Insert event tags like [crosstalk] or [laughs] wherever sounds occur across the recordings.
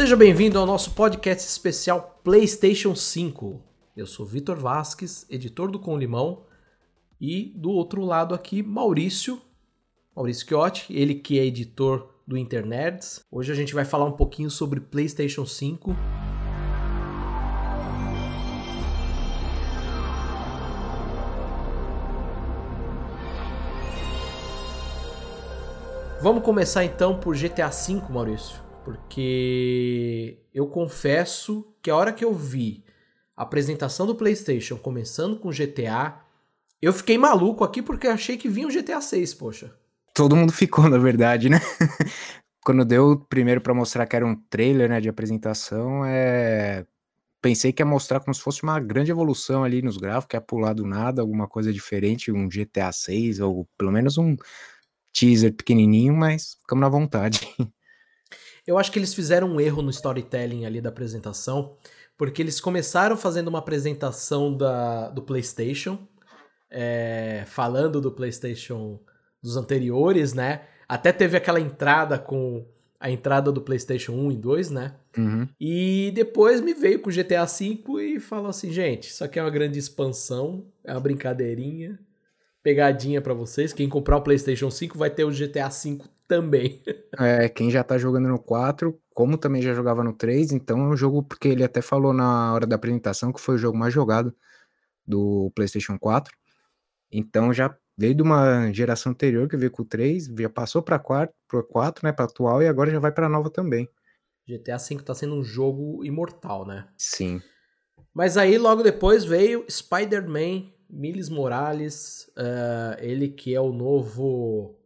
Seja bem-vindo ao nosso podcast especial PlayStation 5. Eu sou Vitor Vasques, editor do Com Limão, e do outro lado aqui, Maurício, Maurício Chiotti, ele que é editor do Internerds. Hoje a gente vai falar um pouquinho sobre PlayStation 5. Vamos começar então por GTA V, Maurício, porque eu confesso que a hora que eu vi a apresentação do PlayStation começando com GTA, eu fiquei maluco aqui porque eu achei que vinha o GTA 6, poxa. Todo mundo ficou, na verdade, né? [laughs] Quando deu primeiro para mostrar que era um trailer, né, de apresentação, é pensei que ia mostrar como se fosse uma grande evolução ali nos gráficos, ia pular do nada, alguma coisa diferente, um GTA 6 ou pelo menos um teaser pequenininho, mas ficamos na vontade. [laughs] Eu acho que eles fizeram um erro no storytelling ali da apresentação, porque eles começaram fazendo uma apresentação da, do PlayStation, é, falando do PlayStation dos anteriores, né? Até teve aquela entrada com a entrada do PlayStation 1 e 2, né? Uhum. E depois me veio com o GTA V e falou assim: gente, isso aqui é uma grande expansão, é uma brincadeirinha, pegadinha para vocês. Quem comprar o PlayStation 5 vai ter o GTA V também. É, quem já tá jogando no 4, como também já jogava no 3, então é um jogo, porque ele até falou na hora da apresentação que foi o jogo mais jogado do PlayStation 4. Então já veio de uma geração anterior que veio com o 3, já passou para 4, para 4, né, para atual e agora já vai para nova também. GTA V tá sendo um jogo imortal, né? Sim. Mas aí logo depois veio Spider-Man Miles Morales, uh, ele que é o novo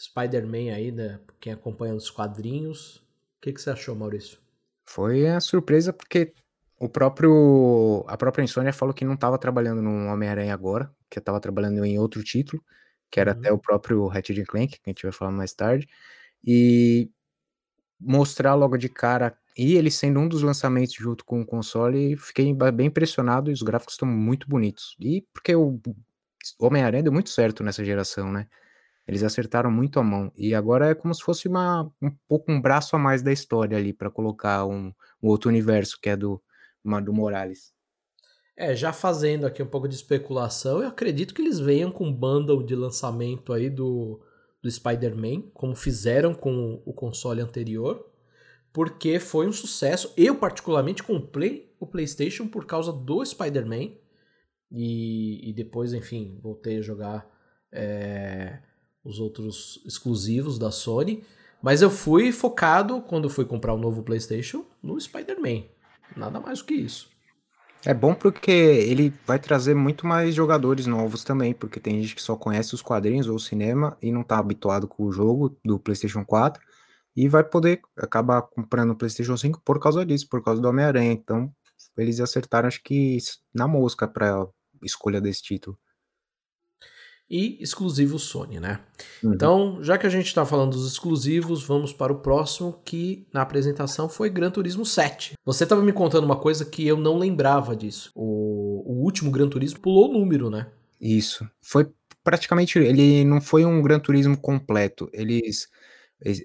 Spider-Man aí, né? Quem acompanha os quadrinhos. O que, que você achou, Maurício? Foi a surpresa porque o próprio a própria Insônia falou que não estava trabalhando no Homem-Aranha agora, que estava trabalhando em outro título, que era uhum. até o próprio Ratchet Clank, que a gente vai falar mais tarde, e mostrar logo de cara e ele sendo um dos lançamentos junto com o console, fiquei bem impressionado e os gráficos estão muito bonitos. E porque o Homem-Aranha deu muito certo nessa geração, né? Eles acertaram muito a mão. E agora é como se fosse uma, um pouco um braço a mais da história ali para colocar um, um, outro universo que é do, do Morales. É, já fazendo aqui um pouco de especulação, eu acredito que eles venham com um bundle de lançamento aí do, do Spider-Man, como fizeram com o console anterior, porque foi um sucesso. Eu, particularmente, comprei o PlayStation por causa do Spider-Man. E, e, depois, enfim, voltei a jogar é, os outros exclusivos da Sony. Mas eu fui focado, quando fui comprar o um novo PlayStation, no Spider-Man. Nada mais do que isso. É bom porque ele vai trazer muito mais jogadores novos também, porque tem gente que só conhece os quadrinhos ou o cinema e não tá habituado com o jogo do PlayStation 4 e vai poder acabar comprando o PlayStation 5 por causa disso, por causa do Homem-Aranha. Então, eles acertaram, acho que na mosca para escolha desse título. E exclusivo Sony, né? Uhum. Então, já que a gente está falando dos exclusivos, vamos para o próximo, que na apresentação foi Gran Turismo 7. Você estava me contando uma coisa que eu não lembrava disso. O, o último Gran Turismo pulou o número, né? Isso. Foi praticamente. Ele não foi um Gran Turismo completo. Eles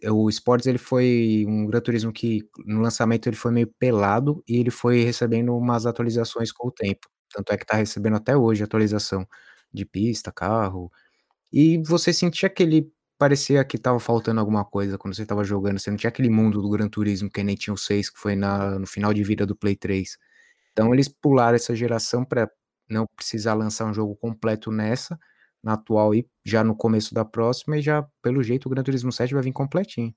o Sports ele foi um Gran Turismo que no lançamento ele foi meio pelado e ele foi recebendo umas atualizações com o tempo. Tanto é que tá recebendo até hoje atualização de pista, carro. E você sentia que ele parecia que tava faltando alguma coisa quando você tava jogando. Você não tinha aquele mundo do Gran Turismo que nem tinha o 6, que foi na, no final de vida do Play 3. Então eles pularam essa geração para não precisar lançar um jogo completo nessa na atual e já no começo da próxima, e já, pelo jeito, o Gran Turismo 7 vai vir completinho.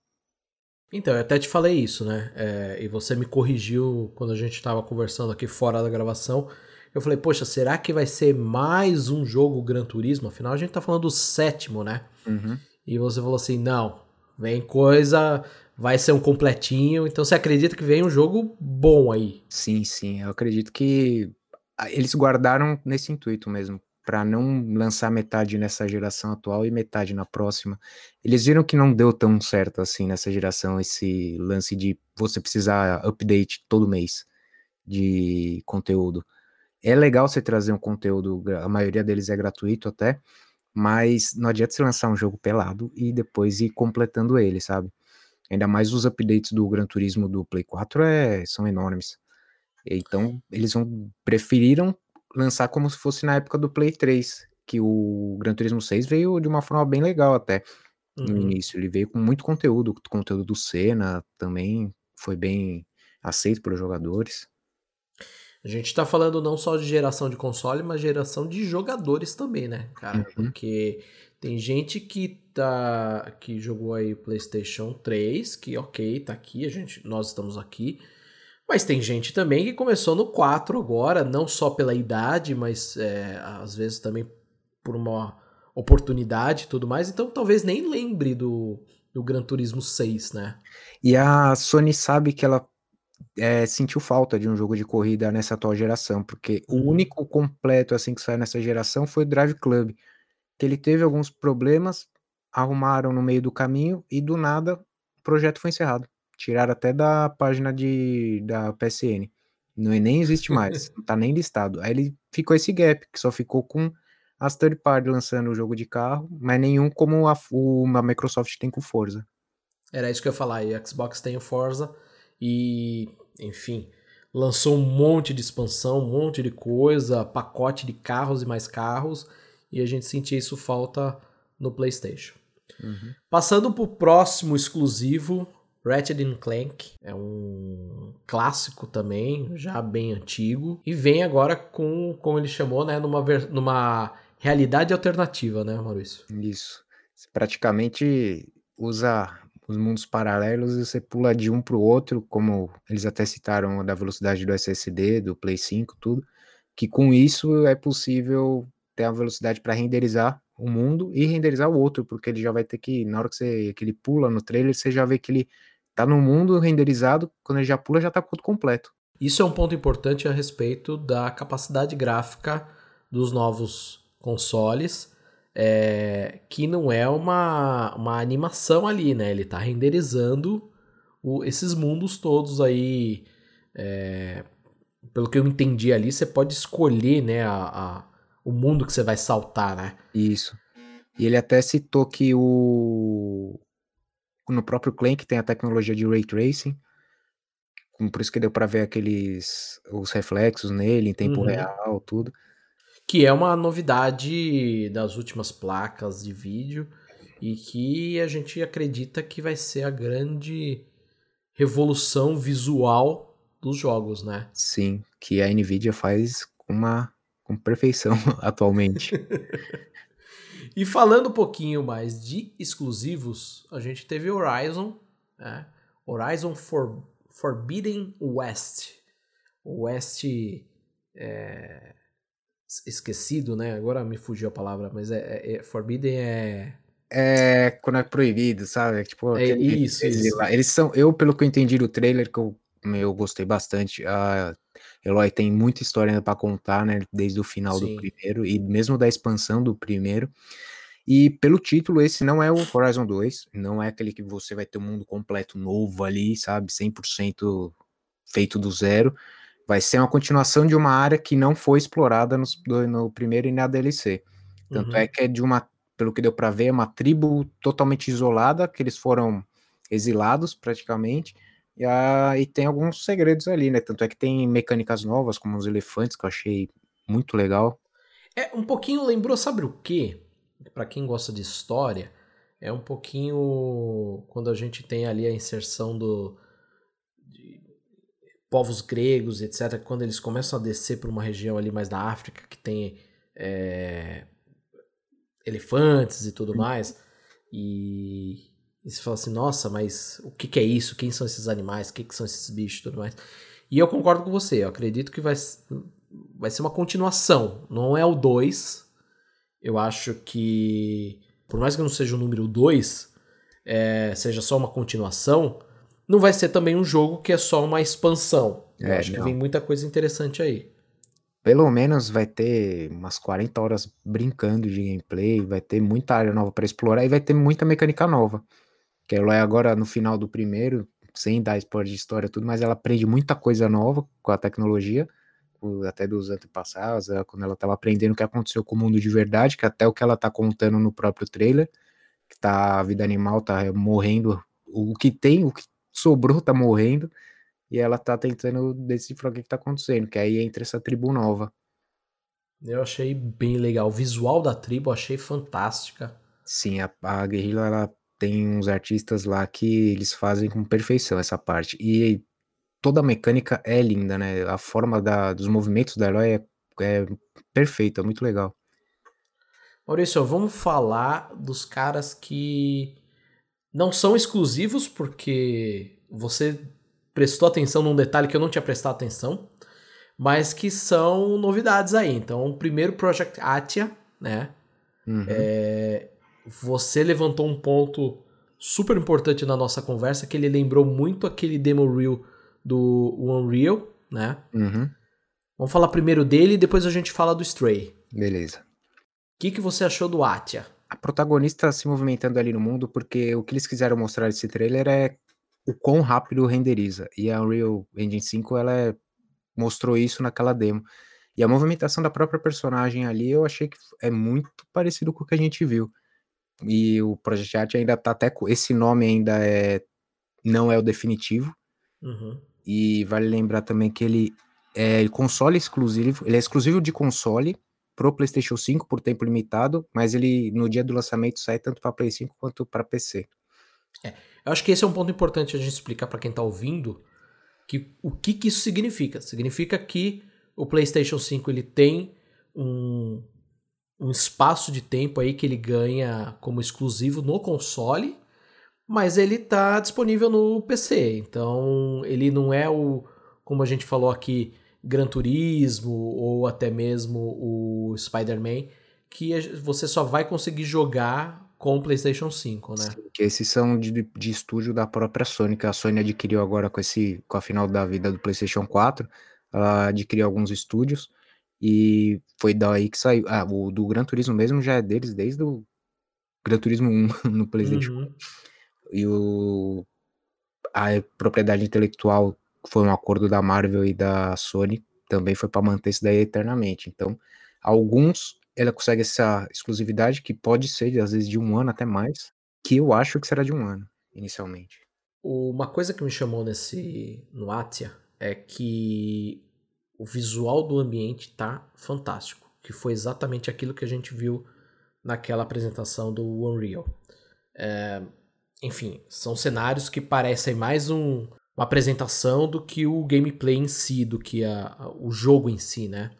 Então, eu até te falei isso, né? É, e você me corrigiu quando a gente estava conversando aqui fora da gravação. Eu falei, poxa, será que vai ser mais um jogo Gran Turismo? Afinal, a gente tá falando do sétimo, né? Uhum. E você falou assim: não, vem coisa, vai ser um completinho. Então você acredita que vem um jogo bom aí? Sim, sim. Eu acredito que eles guardaram nesse intuito mesmo para não lançar metade nessa geração atual e metade na próxima. Eles viram que não deu tão certo assim nessa geração esse lance de você precisar update todo mês de conteúdo. É legal você trazer um conteúdo, a maioria deles é gratuito até, mas não adianta você lançar um jogo pelado e depois ir completando ele, sabe? Ainda mais os updates do Gran Turismo do Play 4 é, são enormes. Então, eles vão, preferiram lançar como se fosse na época do Play 3, que o Gran Turismo 6 veio de uma forma bem legal até no Uhum. início. Ele veio com muito conteúdo, conteúdo do Senna também foi bem aceito pelos jogadores. A gente tá falando não só de geração de console, mas geração de jogadores também, né, cara? Uhum. Porque tem gente que tá que jogou aí PlayStation 3, que OK, tá aqui, a gente nós estamos aqui. Mas tem gente também que começou no 4 agora, não só pela idade, mas é, às vezes também por uma oportunidade e tudo mais. Então talvez nem lembre do, do Gran Turismo 6, né? E a Sony sabe que ela é, sentiu falta de um jogo de corrida nessa atual geração, porque Uhum. o único completo assim que saiu nessa geração foi o Drive Club, que ele teve alguns problemas, arrumaram no meio do caminho e do nada o projeto foi encerrado. Tiraram até da página de, da PSN. Não, nem existe mais, [laughs] não tá nem listado. Aí ele ficou esse gap, que só ficou com as third party lançando o jogo de carro, mas nenhum como a, o, a Microsoft tem com Forza. Era isso que eu ia falar. E a Xbox tem o Forza e, enfim, lançou um monte de expansão, um monte de coisa, pacote de carros e mais carros, e a gente sentia isso falta no PlayStation. Uhum. Passando pro próximo exclusivo, Ratchet Clank é um clássico também, já bem antigo, e vem agora com, como ele chamou, né, numa, numa realidade alternativa, né, Maurício? Isso. Praticamente usa os mundos paralelos e você pula de um para o outro, como eles até citaram da velocidade do SSD, do Play 5, tudo, que com isso é possível ter a velocidade para renderizar o mundo e renderizar o outro, porque ele já vai ter que, na hora que, você, que ele pula no trailer, você já vê que ele tá no mundo renderizado, quando ele já pula, já tá tudo completo. Isso é um ponto importante a respeito da capacidade gráfica dos novos consoles, é, que não é uma, uma animação ali, né? Ele tá renderizando o, esses mundos todos aí. É, pelo que eu entendi ali, você pode escolher, né, a, a, o mundo que você vai saltar, né? Isso. E ele até citou que o no próprio Clank tem a tecnologia de ray tracing, por isso que deu para ver aqueles os reflexos nele em tempo Uhum. real, tudo. Que é uma novidade das últimas placas de vídeo e que a gente acredita que vai ser a grande revolução visual dos jogos, né? Sim, que a Nvidia faz com uma com perfeição [laughs] atualmente. E falando um pouquinho mais de exclusivos, a gente teve Horizon, né? Horizon For, Forbidden West. O West é, esquecido, né? Agora me fugiu a palavra, mas é, é, é Forbidden é é quando é proibido, sabe? Tipo, é isso, eles, isso. Eles são, eu pelo que eu entendi do trailer que eu, eu gostei bastante, a Eloy tem muita história ainda para contar, né? Desde o final Sim. do primeiro e mesmo da expansão do primeiro. E pelo título, esse não é o Horizon 2, não é aquele que você vai ter um mundo completo novo ali, sabe? 100% feito do zero. Vai ser uma continuação de uma área que não foi explorada no, no primeiro e na DLC. Tanto uhum. é que é de uma, pelo que deu para ver, é uma tribo totalmente isolada, que eles foram exilados praticamente. E, a, e tem alguns segredos ali, né? Tanto é que tem mecânicas novas, como os elefantes, que eu achei muito legal. É, um pouquinho lembrou, sabe o quê? Para quem gosta de história, é um pouquinho quando a gente tem ali a inserção do povos gregos, etc. Quando eles começam a descer para uma região ali mais da África que tem é, elefantes e tudo mais, e, e você fala assim, nossa, mas o que, que é isso? Quem são esses animais? O que, que são esses bichos e tudo mais? E eu concordo com você, eu acredito que vai, vai ser uma continuação, não é o 2. Eu acho que, por mais que não seja o número 2, é, seja só uma continuação, não vai ser também um jogo que é só uma expansão. É, acho que não. vem muita coisa interessante aí. Pelo menos vai ter umas 40 horas brincando de gameplay, vai ter muita área nova para explorar e vai ter muita mecânica nova. Que ela é agora no final do primeiro, sem dar spoiler de história e tudo, mas ela aprende muita coisa nova com a tecnologia, até dos antepassados, quando ela estava aprendendo o que aconteceu com o mundo de verdade, que até o que ela tá contando no próprio trailer, que tá a vida animal tá morrendo o que tem, o que sobrou tá morrendo, e ela tá tentando decifrar o que, que tá acontecendo, que aí entra essa tribo nova. Eu achei bem legal. O visual da tribo achei fantástica. Sim, a, a guerrilha ela tem uns artistas lá que eles fazem com perfeição essa parte. E toda a mecânica é linda, né? A forma da, dos movimentos da herói é, é perfeita, muito legal. Maurício, vamos falar dos caras que não são exclusivos, porque você prestou atenção num detalhe que eu não tinha prestado atenção, mas que são novidades aí. Então, o primeiro Project Atia, né? Uhum. É, você levantou um ponto super importante na nossa conversa, que ele lembrou muito aquele demo reel do Unreal, né? Uhum. Vamos falar primeiro dele e depois a gente fala do Stray. Beleza. O que, que você achou do Atia? A protagonista se movimentando ali no mundo, porque o que eles quiseram mostrar nesse trailer é o quão rápido renderiza. E a Unreal Engine 5, ela é, mostrou isso naquela demo. E a movimentação da própria personagem ali, eu achei que é muito parecido com o que a gente viu. E o Project Art ainda tá até com esse nome ainda é não é o definitivo. Uhum. E vale lembrar também que ele é console exclusivo, ele é exclusivo de console pro PlayStation 5 por tempo limitado, mas ele no dia do lançamento sai tanto para Play 5 quanto para PC. É, eu acho que esse é um ponto importante a gente explicar para quem tá ouvindo que o que, que isso significa. Significa que o PlayStation 5 ele tem um, um espaço de tempo aí que ele ganha como exclusivo no console, mas ele está disponível no PC. Então ele não é o, como a gente falou aqui, Gran Turismo ou até mesmo o Spider-Man, que você só vai conseguir jogar com o PlayStation 5, né? Sim, que esses são de, de estúdio da própria Sony, que a Sony adquiriu agora com esse com a final da vida do PlayStation 4. Ela adquiriu alguns estúdios e foi daí que saiu. Ah, o do Gran Turismo mesmo já é deles desde o Gran Turismo 1 [laughs] no PlayStation. Uhum. E o a propriedade intelectual foi um acordo da Marvel e da Sony, também foi para manter isso daí eternamente. Então, alguns ela consegue essa exclusividade que pode ser às vezes de um ano até mais, que eu acho que será de um ano inicialmente. Uma coisa que me chamou nesse no Atia é que o visual do ambiente tá fantástico, que foi exatamente aquilo que a gente viu naquela apresentação do Unreal. É, enfim, são cenários que parecem mais um, uma apresentação do que o gameplay em si, do que a, a, o jogo em si, né?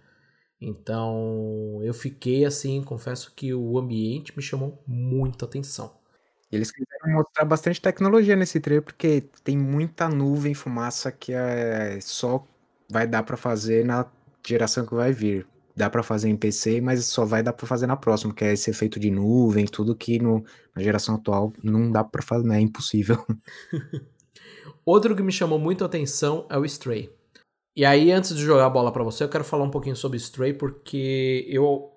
Então eu fiquei assim, confesso que o ambiente me chamou muita atenção. Eles quiseram mostrar bastante tecnologia nesse trailer, porque tem muita nuvem, fumaça que é só vai dar para fazer na geração que vai vir. Dá para fazer em PC, mas só vai dar para fazer na próxima, que é esse efeito de nuvem, tudo que no, na geração atual não dá para fazer, né? é impossível. [laughs] Outro que me chamou muito a atenção é o Stray. E aí, antes de jogar a bola para você, eu quero falar um pouquinho sobre Stray, porque eu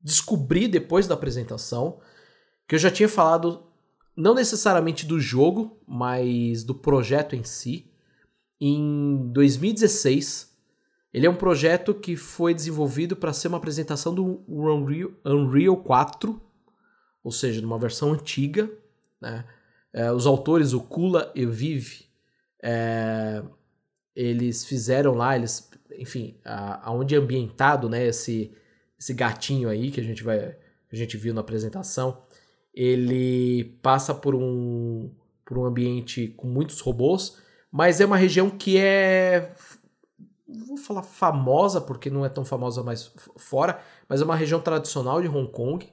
descobri depois da apresentação que eu já tinha falado não necessariamente do jogo, mas do projeto em si em 2016. Ele é um projeto que foi desenvolvido para ser uma apresentação do Unreal, Unreal 4, ou seja, numa versão antiga. Né? É, os autores, o Kula e o Viv, é, eles fizeram lá, eles, enfim, aonde é ambientado né, esse, esse gatinho aí que a gente vai a gente viu na apresentação, ele passa por um, por um ambiente com muitos robôs mas é uma região que é vou falar famosa porque não é tão famosa mais fora, mas é uma região tradicional de Hong Kong,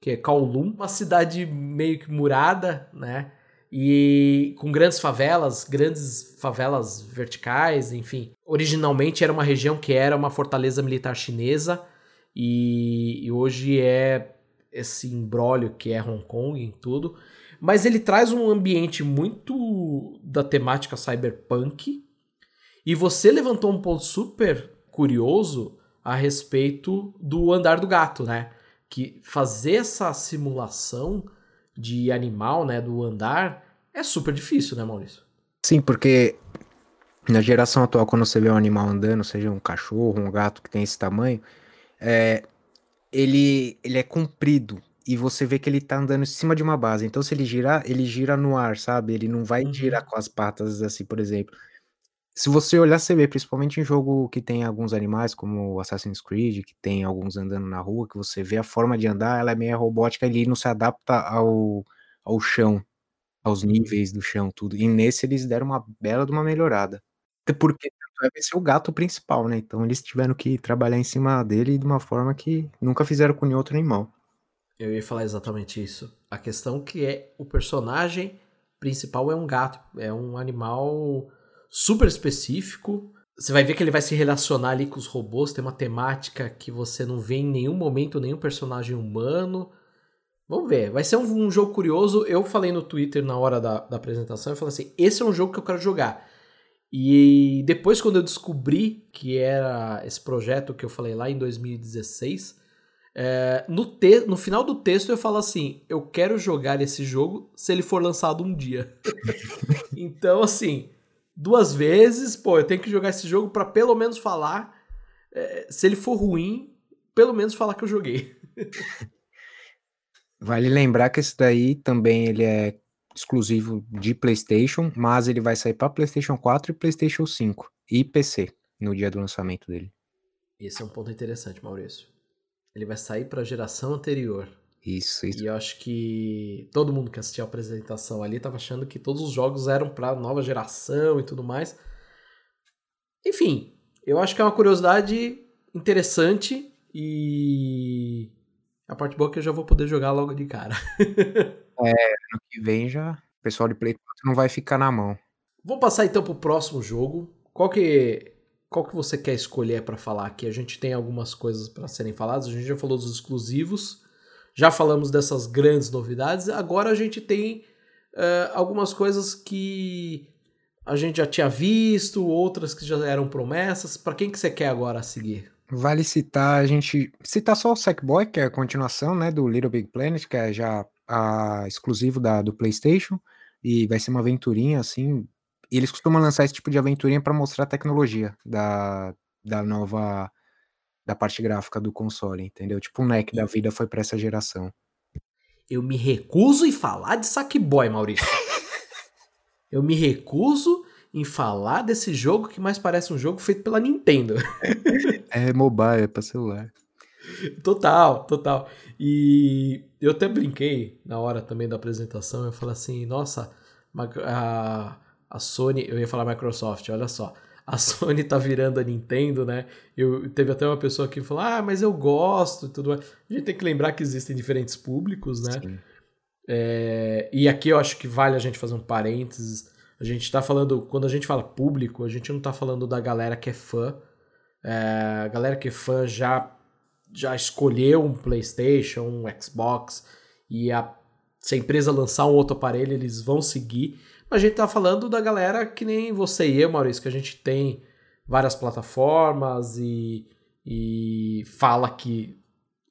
que é Kowloon, uma cidade meio que murada, né? E com grandes favelas, grandes favelas verticais, enfim. Originalmente era uma região que era uma fortaleza militar chinesa e, e hoje é esse embrólio que é Hong Kong em tudo. Mas ele traz um ambiente muito da temática cyberpunk. E você levantou um ponto super curioso a respeito do andar do gato, né? Que fazer essa simulação de animal, né, do andar, é super difícil, né, Maurício? Sim, porque na geração atual, quando você vê um animal andando, seja um cachorro, um gato que tem esse tamanho, é, ele, ele é comprido e você vê que ele tá andando em cima de uma base. Então, se ele girar, ele gira no ar, sabe? Ele não vai Uhum. girar com as patas assim, por exemplo. Se você olhar, você vê, principalmente em jogo que tem alguns animais, como Assassin's Creed, que tem alguns andando na rua, que você vê a forma de andar, ela é meio robótica, ele não se adapta ao, ao chão, aos níveis do chão, tudo. E nesse eles deram uma bela de uma melhorada. Até porque vai ser o gato principal, né? Então eles tiveram que trabalhar em cima dele de uma forma que nunca fizeram com nenhum outro animal. Eu ia falar exatamente isso. A questão que é o personagem principal é um gato, é um animal super específico. Você vai ver que ele vai se relacionar ali com os robôs, tem uma temática que você não vê em nenhum momento nenhum personagem humano. Vamos ver, vai ser um, um jogo curioso. Eu falei no Twitter na hora da, da apresentação, eu falei assim, esse é um jogo que eu quero jogar. E depois quando eu descobri que era esse projeto que eu falei lá em 2016, é, no, te no final do texto eu falo assim: eu quero jogar esse jogo se ele for lançado um dia. [laughs] então, assim, duas vezes, pô, eu tenho que jogar esse jogo para pelo menos falar. É, se ele for ruim, pelo menos falar que eu joguei. [laughs] Vale lembrar que esse daí também ele é exclusivo de PlayStation, mas ele vai sair para PlayStation 4 e PlayStation 5 e PC no dia do lançamento dele. Esse é um ponto interessante, Maurício. Ele vai sair para a geração anterior. Isso, isso. E eu acho que todo mundo que assistiu a apresentação ali estava achando que todos os jogos eram para nova geração e tudo mais. Enfim, eu acho que é uma curiosidade interessante e a parte boa é que eu já vou poder jogar logo de cara. [laughs] é, ano que vem já o pessoal de Play 4 não vai ficar na mão. Vamos passar então pro próximo jogo. Qual que qual que você quer escolher para falar aqui? A gente tem algumas coisas para serem faladas. A gente já falou dos exclusivos, já falamos dessas grandes novidades. Agora a gente tem uh, algumas coisas que a gente já tinha visto, outras que já eram promessas. Para quem que você quer agora seguir? Vale citar a gente citar só o Sackboy, que é a continuação, né, do Little Big Planet, que é já a, exclusivo da, do PlayStation e vai ser uma aventurinha assim e eles costumam lançar esse tipo de aventurinha para mostrar a tecnologia da, da nova da parte gráfica do console, entendeu? Tipo, o NEC da vida foi para essa geração. Eu me recuso em falar de Sackboy, Maurício. [laughs] Eu me recuso em falar desse jogo que mais parece um jogo feito pela Nintendo. [laughs] é mobile, é para celular. Total, total. E eu até brinquei na hora também da apresentação, eu falei assim, nossa, a, a Sony, eu ia falar Microsoft, olha só. A Sony tá virando a Nintendo, né? Eu, teve até uma pessoa que falou: Ah, mas eu gosto e tudo mais. A gente tem que lembrar que existem diferentes públicos, né? É, e aqui eu acho que vale a gente fazer um parênteses. A gente tá falando, quando a gente fala público, a gente não tá falando da galera que é fã. É, a galera que é fã já, já escolheu um PlayStation, um Xbox, e a, se a empresa lançar um outro aparelho, eles vão seguir. A gente tá falando da galera que nem você e eu, Maurício, que a gente tem várias plataformas e, e fala que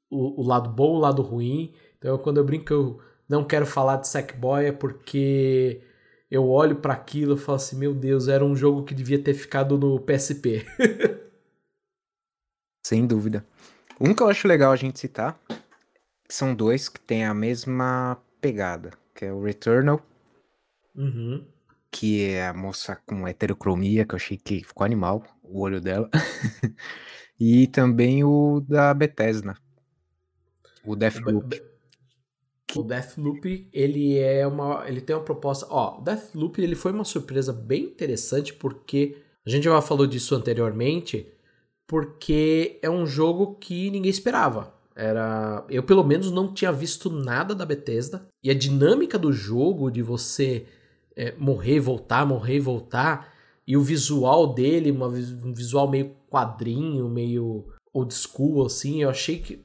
o, o lado bom, o lado ruim. Então, quando eu brinco, eu não quero falar de Sackboy é porque eu olho para aquilo e falo assim: meu Deus, era um jogo que devia ter ficado no PSP. [laughs] Sem dúvida. Um que eu acho legal a gente citar são dois que têm a mesma pegada, que é o Returnal Uhum. Que é a moça com heterocromia, que eu achei que ficou animal, o olho dela. [laughs] e também o da Bethesda. O Deathloop. O Deathloop, ele é uma. Ele tem uma proposta. Ó, o Deathloop ele foi uma surpresa bem interessante, porque. A gente já falou disso anteriormente, porque é um jogo que ninguém esperava. Era. Eu, pelo menos, não tinha visto nada da Bethesda. E a dinâmica do jogo, de você é, morrer, voltar, morrer, voltar. E o visual dele, uma, um visual meio quadrinho, meio old school, assim, eu achei que.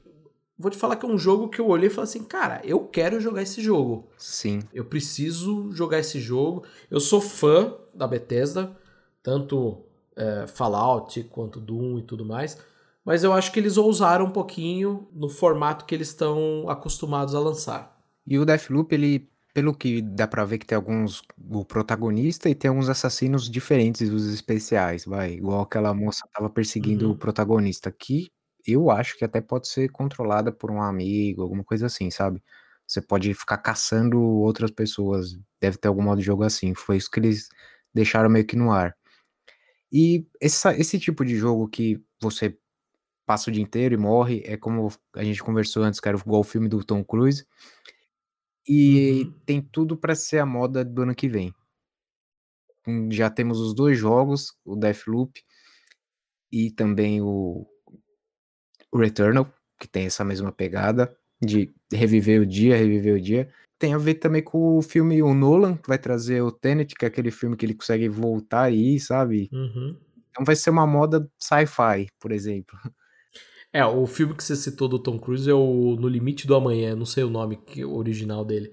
Vou te falar que é um jogo que eu olhei e falei assim, cara, eu quero jogar esse jogo. Sim. Eu preciso jogar esse jogo. Eu sou fã da Bethesda, tanto é, Fallout quanto Doom e tudo mais. Mas eu acho que eles ousaram um pouquinho no formato que eles estão acostumados a lançar. E o Deathloop, ele pelo que dá pra ver que tem alguns. O protagonista e tem alguns assassinos diferentes dos especiais, vai. Igual aquela moça tava perseguindo uhum. o protagonista. Aqui, eu acho que até pode ser controlada por um amigo, alguma coisa assim, sabe? Você pode ficar caçando outras pessoas. Deve ter algum modo de jogo assim. Foi isso que eles deixaram meio que no ar. E essa, esse tipo de jogo que você passa o dia inteiro e morre, é como a gente conversou antes, que era igual o filme do Tom Cruise. E Uhum. tem tudo para ser a moda do ano que vem. Hum, já temos os dois jogos, o Deathloop e também o, o Returnal, que tem essa mesma pegada de reviver o dia, reviver o dia. Tem a ver também com o filme O Nolan, que vai trazer o Tenet, que é aquele filme que ele consegue voltar aí, sabe? Uhum. Então vai ser uma moda sci-fi, por exemplo. [laughs] É, o filme que você citou do Tom Cruise é o No Limite do Amanhã, não sei o nome original dele.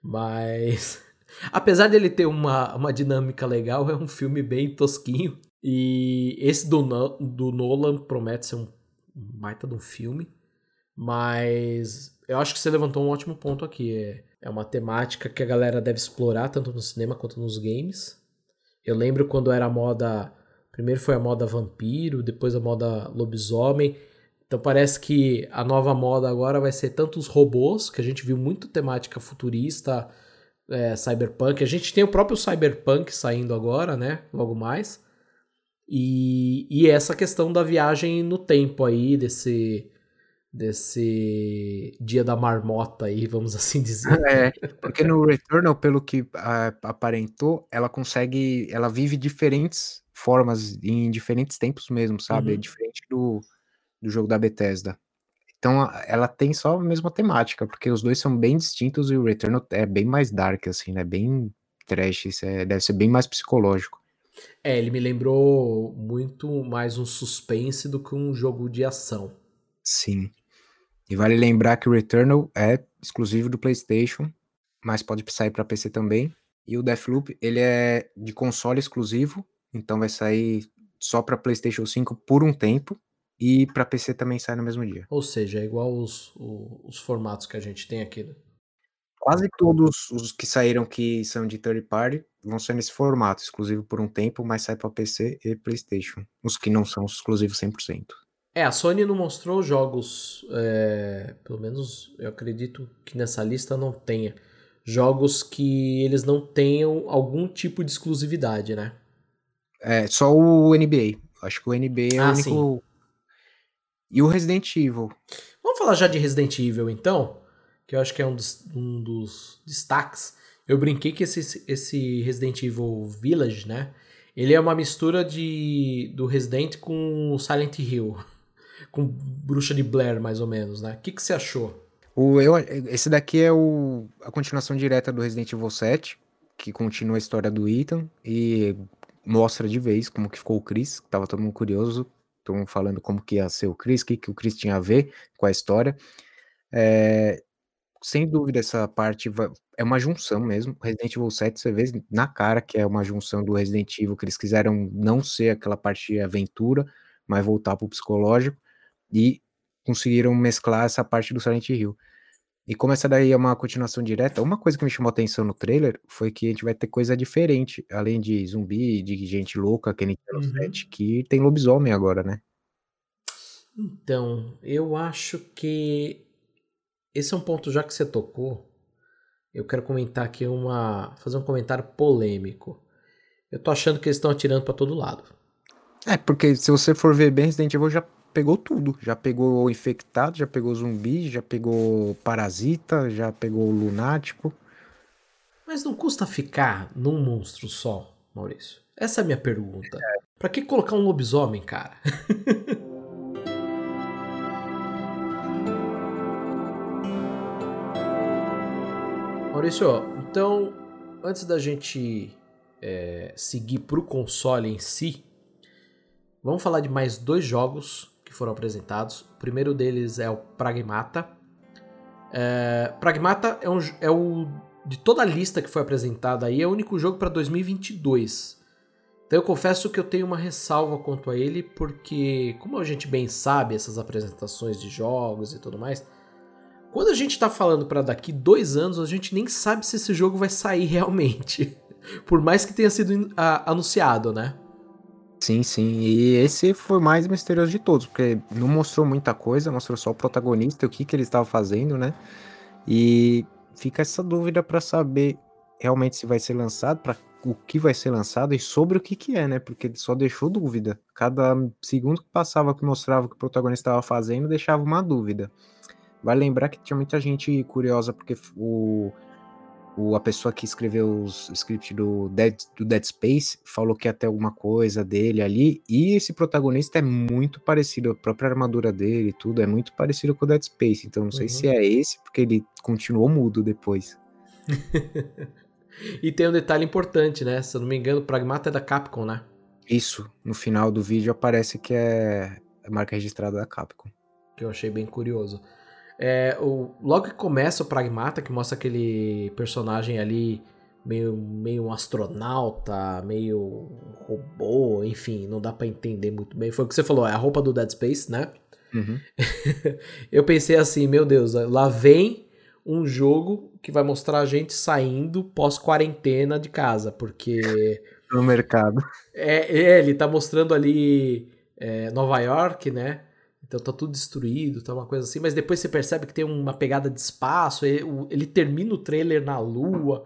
Mas. [laughs] Apesar dele ter uma, uma dinâmica legal, é um filme bem tosquinho. E esse do, do Nolan promete ser um baita de um filme. Mas eu acho que você levantou um ótimo ponto aqui. É, é uma temática que a galera deve explorar, tanto no cinema quanto nos games. Eu lembro quando era a moda. Primeiro foi a moda vampiro, depois a moda lobisomem. Então parece que a nova moda agora vai ser tanto os robôs, que a gente viu muito temática futurista, é, cyberpunk. A gente tem o próprio cyberpunk saindo agora, né? Logo mais. E, e essa questão da viagem no tempo aí, desse, desse dia da marmota aí, vamos [laughs] assim dizer. É, porque no Returnal, pelo que a, aparentou, ela consegue, ela vive diferentes formas, em diferentes tempos mesmo, sabe? É Uhum. É diferente do, do jogo da Bethesda. Então ela tem só a mesma temática, porque os dois são bem distintos e o Returnal é bem mais dark, assim, né? Bem trash, isso é, deve ser bem mais psicológico. É, ele me lembrou muito mais um suspense do que um jogo de ação. Sim. E vale lembrar que o Returnal é exclusivo do PlayStation, mas pode sair para PC também. E o Deathloop, ele é de console exclusivo, então vai sair só para PlayStation 5 por um tempo e para PC também sai no mesmo dia. Ou seja, é igual os, os, os formatos que a gente tem aqui. Né? Quase todos os que saíram que são de third party vão ser nesse formato, exclusivo por um tempo, mas sai para PC e PlayStation. Os que não são exclusivos 100%. É, a Sony não mostrou jogos, é, pelo menos eu acredito que nessa lista não tenha, jogos que eles não tenham algum tipo de exclusividade, né? É, só o NBA. Acho que o NBA é ah, o único. Sim. E o Resident Evil. Vamos falar já de Resident Evil então, que eu acho que é um dos, um dos destaques. Eu brinquei que esse, esse Resident Evil Village, né? Ele é uma mistura de do Resident com Silent Hill [laughs] com Bruxa de Blair, mais ou menos, né? O que, que você achou? O, eu, esse daqui é o, a continuação direta do Resident Evil 7, que continua a história do Ethan e mostra de vez como que ficou o Chris, que tava todo mundo curioso, mundo falando como que ia ser o Chris, o que, que o Chris tinha a ver com a história. É, sem dúvida, essa parte vai, é uma junção mesmo. Resident Evil 7, você vê na cara que é uma junção do Resident Evil, que eles quiseram não ser aquela parte de aventura, mas voltar pro psicológico e conseguiram mesclar essa parte do Silent Hill. E como essa daí é uma continuação direta, uma coisa que me chamou a atenção no trailer foi que a gente vai ter coisa diferente, além de zumbi, de gente louca, que nem uhum. 7, que tem lobisomem agora, né? Então, eu acho que esse é um ponto já que você tocou. Eu quero comentar aqui uma. fazer um comentário polêmico. Eu tô achando que eles estão atirando para todo lado. É, porque se você for ver bem, Resident Evil já pegou tudo. Já pegou o infectado, já pegou zumbi, já pegou parasita, já pegou lunático. Mas não custa ficar num monstro só, Maurício? Essa é a minha pergunta. É. Pra que colocar um lobisomem, cara? [laughs] Maurício, então, antes da gente é, seguir pro console em si, vamos falar de mais dois jogos foram apresentados. O primeiro deles é o Pragmata. É, Pragmata é, um, é o de toda a lista que foi apresentada aí é o único jogo para 2022. Então eu confesso que eu tenho uma ressalva quanto a ele, porque como a gente bem sabe essas apresentações de jogos e tudo mais, quando a gente está falando para daqui dois anos, a gente nem sabe se esse jogo vai sair [laughs] realmente, por mais que tenha sido anunciado, né? Sim, sim. E esse foi mais misterioso de todos, porque não mostrou muita coisa, mostrou só o protagonista, o que, que ele estava fazendo, né? E fica essa dúvida para saber realmente se vai ser lançado, para o que vai ser lançado e sobre o que, que é, né? Porque ele só deixou dúvida. Cada segundo que passava que mostrava o que o protagonista estava fazendo deixava uma dúvida. Vai lembrar que tinha muita gente curiosa porque o o, a pessoa que escreveu os script do Dead, do Dead Space falou que ia ter alguma coisa dele ali, e esse protagonista é muito parecido, a própria armadura dele e tudo é muito parecido com o Dead Space, então não sei se uhum. é esse, porque ele continuou mudo depois. [laughs] e tem um detalhe importante, né? Se eu não me engano, o Pragmata é da Capcom, né? Isso, no final do vídeo aparece que é a marca registrada da Capcom. Que eu achei bem curioso. É, o, logo que começa o Pragmata, que mostra aquele personagem ali meio, meio um astronauta, meio robô, enfim, não dá para entender muito bem. Foi o que você falou, é a roupa do Dead Space, né? Uhum. [laughs] eu pensei assim, meu Deus, lá vem um jogo que vai mostrar a gente saindo pós-quarentena de casa, porque. No mercado. É, é ele tá mostrando ali é, Nova York, né? Então tá tudo destruído, tá uma coisa assim, mas depois você percebe que tem uma pegada de espaço, ele, termina o trailer na lua.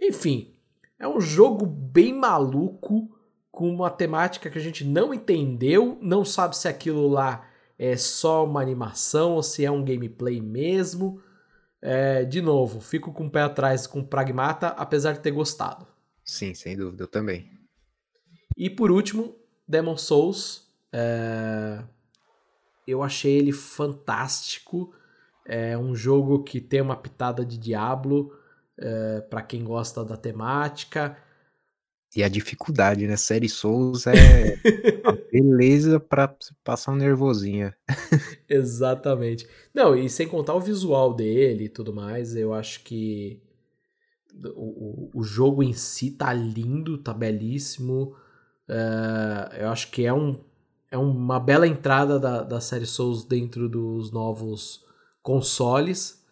Enfim, é um jogo bem maluco, com uma temática que a gente não entendeu, não sabe se aquilo lá é só uma animação ou se é um gameplay mesmo. É, de novo, fico com o pé atrás com Pragmata, apesar de ter gostado. Sim, sem dúvida, eu também. E por último, Demon Souls. É eu achei ele fantástico. É um jogo que tem uma pitada de Diablo é, para quem gosta da temática. E a dificuldade, né? Série Souls é [laughs] beleza para passar um nervosinho. [laughs] Exatamente. Não, e sem contar o visual dele e tudo mais, eu acho que o, o, o jogo em si tá lindo, tá belíssimo. É, eu acho que é um é uma bela entrada da, da série Souls dentro dos novos consoles.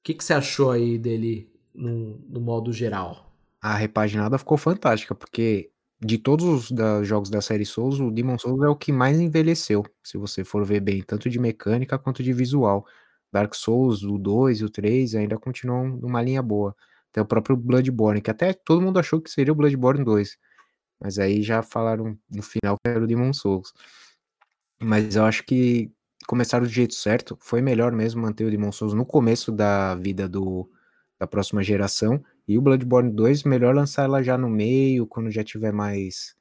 O que, que você achou aí dele no, no modo geral? A repaginada ficou fantástica, porque de todos os da, jogos da série Souls, o Demon Souls é o que mais envelheceu, se você for ver bem, tanto de mecânica quanto de visual. Dark Souls, o 2 e o 3 ainda continuam numa linha boa. Tem o próprio Bloodborne, que até todo mundo achou que seria o Bloodborne 2. Mas aí já falaram no final que era o Demon Souls. Mas eu acho que começaram do jeito certo. Foi melhor mesmo manter o Demon Souls no começo da vida do, da próxima geração. E o Bloodborne 2, melhor lançar ela já no meio, quando já tiver mais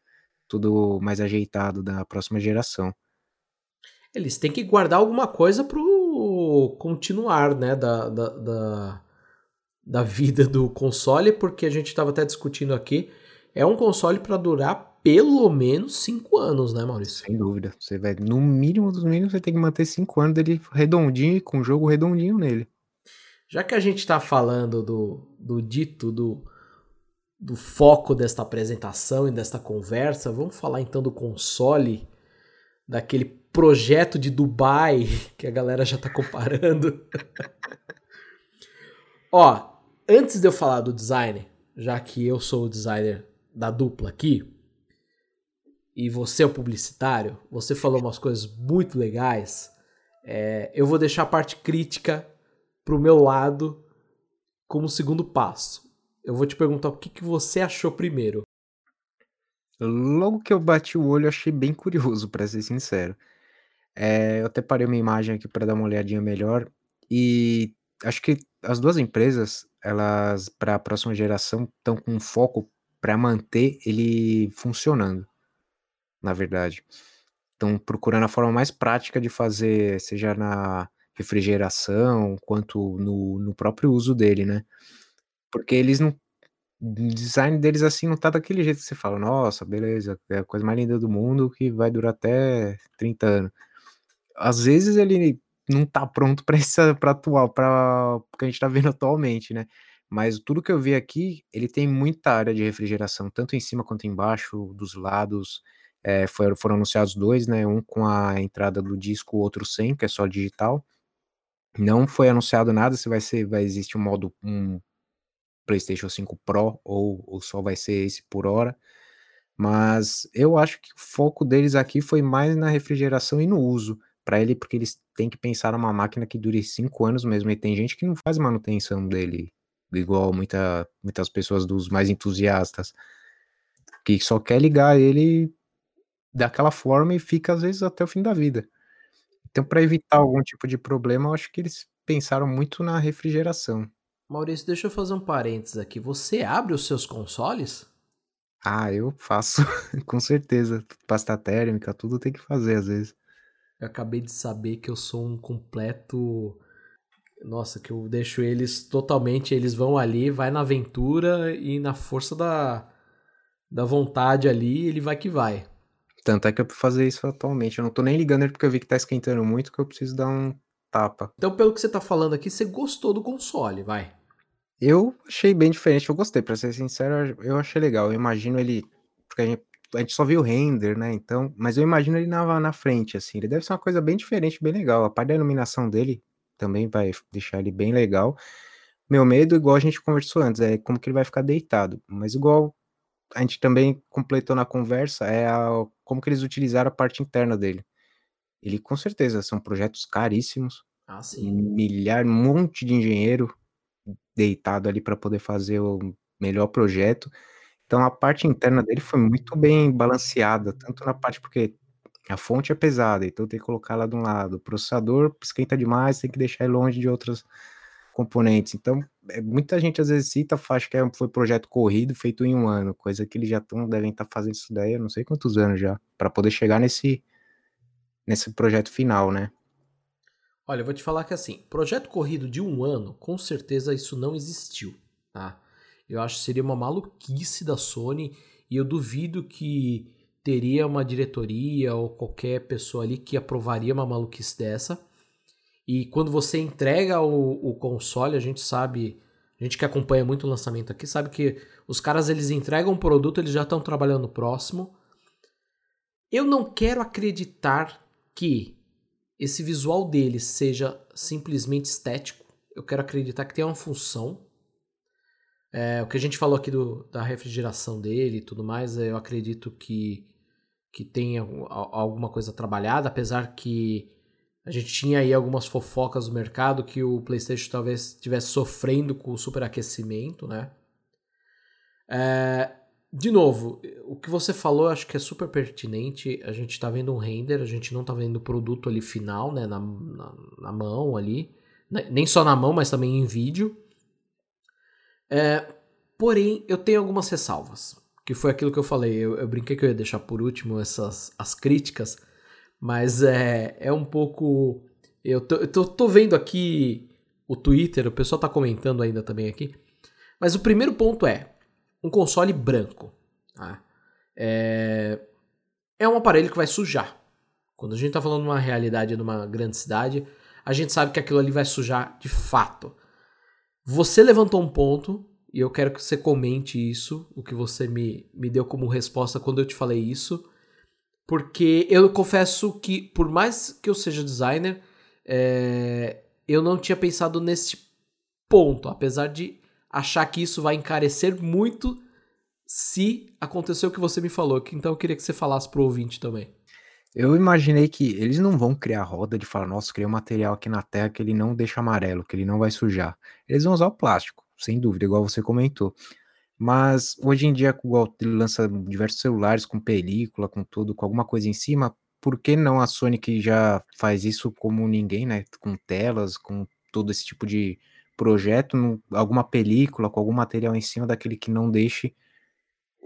tudo mais ajeitado da próxima geração. Eles têm que guardar alguma coisa pro continuar, né, da, da, da, da vida do console, porque a gente estava até discutindo aqui é um console para durar pelo menos 5 anos, né, Maurício? Sem dúvida. Você vai, no mínimo dos mínimos, você tem que manter 5 anos dele redondinho, com o jogo redondinho nele. Já que a gente está falando do, do dito, do, do foco desta apresentação e desta conversa, vamos falar então do console, daquele projeto de Dubai [laughs] que a galera já está comparando. [laughs] Ó, antes de eu falar do design, já que eu sou o designer da dupla aqui, e você é o publicitário, você falou umas coisas muito legais, é, eu vou deixar a parte crítica pro meu lado como segundo passo. Eu vou te perguntar o que, que você achou primeiro. Logo que eu bati o olho, achei bem curioso, para ser sincero. É, eu até parei uma imagem aqui para dar uma olhadinha melhor e acho que as duas empresas, elas para a próxima geração estão com foco para manter ele funcionando, na verdade. Estão procurando a forma mais prática de fazer, seja na refrigeração, quanto no, no próprio uso dele, né? Porque eles não. O design deles assim não tá daquele jeito que você fala, nossa, beleza, é a coisa mais linda do mundo que vai durar até 30 anos. Às vezes ele não tá pronto para para atual, para o que a gente tá vendo [laughs] atualmente, né? Mas tudo que eu vi aqui, ele tem muita área de refrigeração, tanto em cima quanto embaixo, dos lados. É, foram, foram anunciados dois, né? Um com a entrada do disco, o outro sem, que é só digital. Não foi anunciado nada se vai ser, vai existir um modo um PlayStation 5 Pro ou, ou só vai ser esse por hora. Mas eu acho que o foco deles aqui foi mais na refrigeração e no uso para ele, porque eles têm que pensar numa máquina que dure 5 anos mesmo, e tem gente que não faz manutenção dele, igual muita, muitas pessoas dos mais entusiastas, que só quer ligar ele daquela forma e fica às vezes até o fim da vida. Então, para evitar algum tipo de problema, eu acho que eles pensaram muito na refrigeração. Maurício, deixa eu fazer um parênteses aqui. Você abre os seus consoles? Ah, eu faço, [laughs] com certeza. Pasta térmica, tudo tem que fazer às vezes. Eu acabei de saber que eu sou um completo. Nossa, que eu deixo eles totalmente. Eles vão ali, vai na aventura e na força da, da vontade ali, ele vai que vai. Tanto é que eu preciso fazer isso atualmente. Eu não tô nem ligando ele porque eu vi que tá esquentando muito que eu preciso dar um tapa. Então, pelo que você tá falando aqui, você gostou do console, vai. Eu achei bem diferente, eu gostei, pra ser sincero, eu achei legal. Eu imagino ele. Porque a gente, a gente só viu o render, né? Então, mas eu imagino ele na, na frente, assim. Ele deve ser uma coisa bem diferente, bem legal. A parte da iluminação dele também vai deixar ele bem legal. Meu medo, igual a gente conversou antes, é como que ele vai ficar deitado. Mas igual a gente também completou na conversa, é a, como que eles utilizaram a parte interna dele. Ele com certeza são projetos caríssimos. Ah, sim. Milhar, um monte de engenheiro deitado ali para poder fazer o melhor projeto. Então a parte interna dele foi muito bem balanceada, tanto na parte porque a fonte é pesada, então tem que colocar lá de um lado. O processador esquenta demais, tem que deixar ele longe de outras componentes. Então, é, muita gente às vezes cita, acha que é, foi projeto corrido, feito em um ano, coisa que eles já estão, devem estar tá fazendo isso daí, eu não sei quantos anos já, para poder chegar nesse, nesse projeto final, né? Olha, eu vou te falar que assim, projeto corrido de um ano, com certeza isso não existiu, tá? Eu acho que seria uma maluquice da Sony e eu duvido que teria uma diretoria ou qualquer pessoa ali que aprovaria uma maluquice dessa. E quando você entrega o, o console, a gente sabe, a gente que acompanha muito o lançamento aqui, sabe que os caras eles entregam um produto, eles já estão trabalhando no próximo. Eu não quero acreditar que esse visual dele seja simplesmente estético. Eu quero acreditar que tem uma função. É, o que a gente falou aqui do, da refrigeração dele e tudo mais, eu acredito que, que tem alguma coisa trabalhada, apesar que a gente tinha aí algumas fofocas no mercado que o PlayStation talvez estivesse sofrendo com o superaquecimento, né? É, de novo, o que você falou acho que é super pertinente. A gente está vendo um render, a gente não está vendo o produto ali final, né? Na, na, na, mão ali. Né, nem só na mão, mas também em vídeo. É, porém, eu tenho algumas ressalvas. Que foi aquilo que eu falei. Eu, eu brinquei que eu ia deixar por último essas as críticas mas é, é um pouco. Eu tô, eu tô, tô vendo aqui o Twitter, o pessoal tá comentando ainda também aqui. Mas o primeiro ponto é um console branco. Tá? É, é um aparelho que vai sujar. Quando a gente tá falando de uma realidade numa grande cidade, a gente sabe que aquilo ali vai sujar de fato. Você levantou um ponto e eu quero que você comente isso, o que você me, me deu como resposta quando eu te falei isso. Porque eu confesso que, por mais que eu seja designer, é, eu não tinha pensado nesse ponto. Apesar de achar que isso vai encarecer muito se acontecer o que você me falou. Então eu queria que você falasse pro ouvinte também. Eu imaginei que eles não vão criar roda de falar, nossa, criei um material aqui na Terra que ele não deixa amarelo, que ele não vai sujar. Eles vão usar o plástico, sem dúvida, igual você comentou. Mas hoje em dia, igual ele lança diversos celulares com película, com tudo, com alguma coisa em cima, por que não a Sony que já faz isso como ninguém, né? Com telas, com todo esse tipo de projeto, alguma película, com algum material em cima daquele que não deixe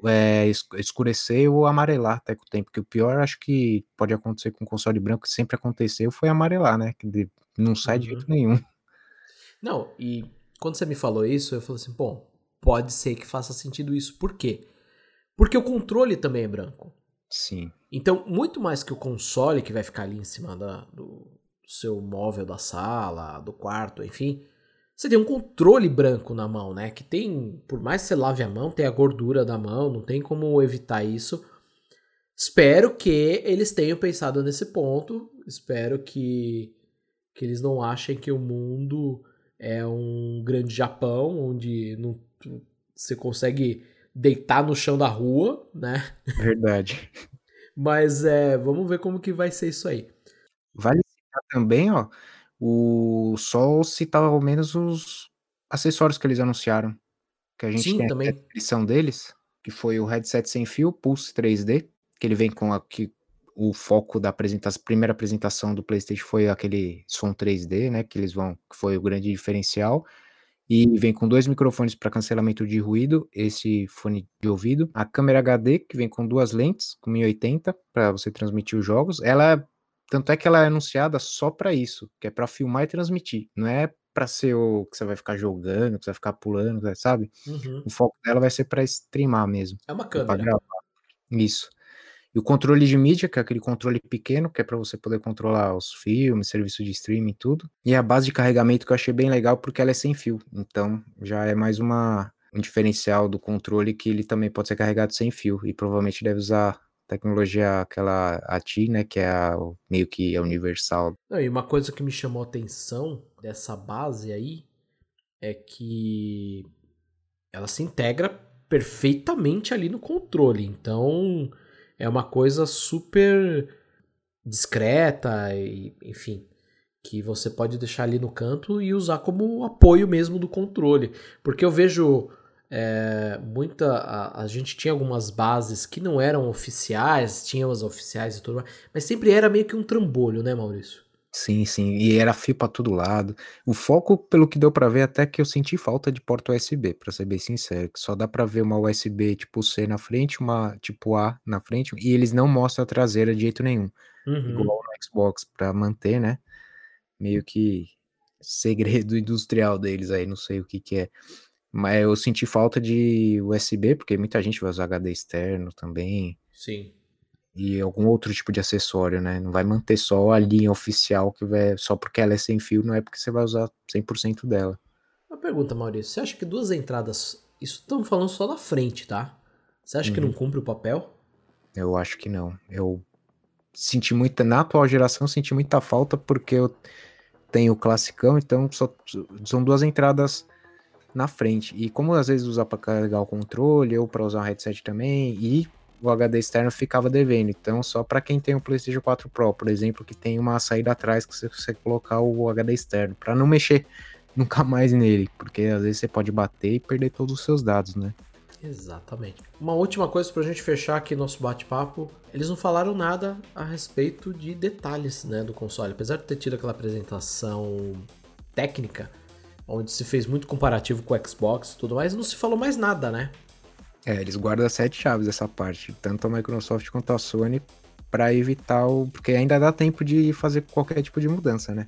é, escurecer ou amarelar até com o tempo. Porque o pior, acho que pode acontecer com o console branco, que sempre aconteceu, foi amarelar, né? Que não sai uhum. de jeito nenhum. Não, e quando você me falou isso, eu falei assim, bom, pode ser que faça sentido isso. Por quê? Porque o controle também é branco. Sim. Então, muito mais que o console que vai ficar ali em cima da, do seu móvel da sala, do quarto, enfim, você tem um controle branco na mão, né? Que tem, por mais que você lave a mão, tem a gordura da mão, não tem como evitar isso. Espero que eles tenham pensado nesse ponto. Espero que, que eles não achem que o mundo é um grande Japão, onde não você consegue deitar no chão da rua, né? Verdade. [laughs] Mas é, vamos ver como que vai ser isso aí. Vale citar também, ó, o só citar ao menos os acessórios que eles anunciaram, que a gente Sim, tem também. a descrição deles, que foi o headset sem fio Pulse 3D, que ele vem com aqui o foco da apresentação, primeira apresentação do PlayStation foi aquele som 3D, né, que eles vão, que foi o grande diferencial. E vem com dois microfones para cancelamento de ruído, esse fone de ouvido, a câmera HD que vem com duas lentes, com 1080 para você transmitir os jogos. Ela tanto é que ela é anunciada só para isso, que é para filmar e transmitir, não é para ser o que você vai ficar jogando, que você vai ficar pulando, sabe? Uhum. O foco dela vai ser para streamar mesmo. É uma pra câmera. gravar. Isso. E o controle de mídia, que é aquele controle pequeno, que é para você poder controlar os filmes, serviço de streaming e tudo. E a base de carregamento que eu achei bem legal porque ela é sem fio. Então já é mais uma, um diferencial do controle que ele também pode ser carregado sem fio. E provavelmente deve usar tecnologia aquela ATI, né, que é a, meio que é universal. Não, e uma coisa que me chamou a atenção dessa base aí é que ela se integra perfeitamente ali no controle. Então é uma coisa super discreta e, enfim, que você pode deixar ali no canto e usar como apoio mesmo do controle. Porque eu vejo é, muita. A, a gente tinha algumas bases que não eram oficiais, tinham as oficiais e tudo mais, mas sempre era meio que um trambolho, né, Maurício? Sim, sim, e era fio para todo lado. O foco, pelo que deu para ver, até que eu senti falta de porta USB, para ser bem sincero, que só dá para ver uma USB tipo C na frente, uma tipo A na frente, e eles não mostram a traseira de jeito nenhum, Uhum. igual no Xbox para manter, né? Meio que segredo [laughs] industrial deles aí, não sei o que que é. Mas eu senti falta de USB, porque muita gente vai usar HD externo também, Sim. E algum outro tipo de acessório, né? Não vai manter só a linha oficial que vai só porque ela é sem fio, não é porque você vai usar 100% dela. Uma pergunta, Maurício. Você acha que duas entradas. Isso estamos falando só da frente, tá? Você acha que Uhum. não cumpre o papel? Eu acho que não. Eu senti muita na atual geração, senti muita falta porque eu tenho o classicão, então só são duas entradas na frente. E como às vezes usar para carregar o controle ou para usar um headset também, e o HD externo ficava devendo. Então, só para quem tem o PlayStation 4 Pro, por exemplo, que tem uma saída atrás que você consegue colocar o HD externo, para não mexer [laughs] nunca mais nele, porque às vezes você pode bater e perder todos os seus dados, né? Exatamente. Uma última coisa pra gente fechar aqui nosso bate-papo. Eles não falaram nada a respeito de detalhes né, do console. Apesar de ter tido aquela apresentação técnica, onde se fez muito comparativo com o Xbox e tudo mais, não se falou mais nada, né? É, eles guardam as sete chaves essa parte, tanto a Microsoft quanto a Sony, para evitar o. Porque ainda dá tempo de fazer qualquer tipo de mudança, né?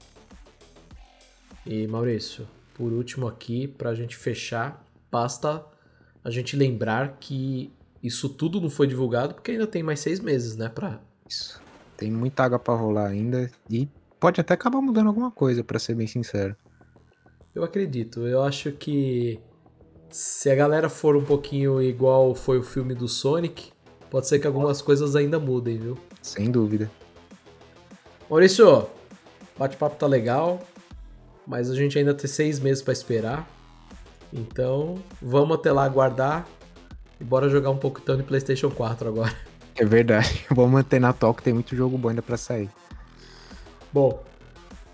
E Maurício, por último aqui, pra gente fechar, basta a gente lembrar que isso tudo não foi divulgado porque ainda tem mais seis meses, né? Pra... Isso. Tem muita água para rolar ainda e pode até acabar mudando alguma coisa, para ser bem sincero. Eu acredito. Eu acho que se a galera for um pouquinho igual foi o filme do Sonic, pode ser que algumas coisas ainda mudem, viu? Sem dúvida. Maurício, o bate-papo tá legal, mas a gente ainda tem seis meses pra esperar. Então, vamos até lá aguardar e bora jogar um pouco então de PlayStation 4 agora. É verdade. [laughs] Vamos manter na toca, tem muito jogo bom ainda para sair. Bom,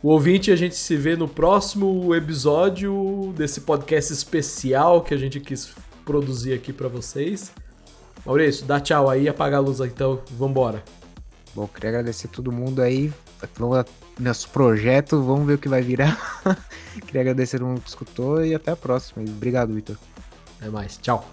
o ouvinte, a gente se vê no próximo episódio desse podcast especial que a gente quis produzir aqui pra vocês. Maurício, dá tchau aí, apaga a luz aí, então, vambora. Bom, queria agradecer todo mundo aí. Vamos nosso projeto, vamos ver o que vai virar. [laughs] queria agradecer todo mundo que escutou e até a próxima. Obrigado, Vitor. Até mais, tchau.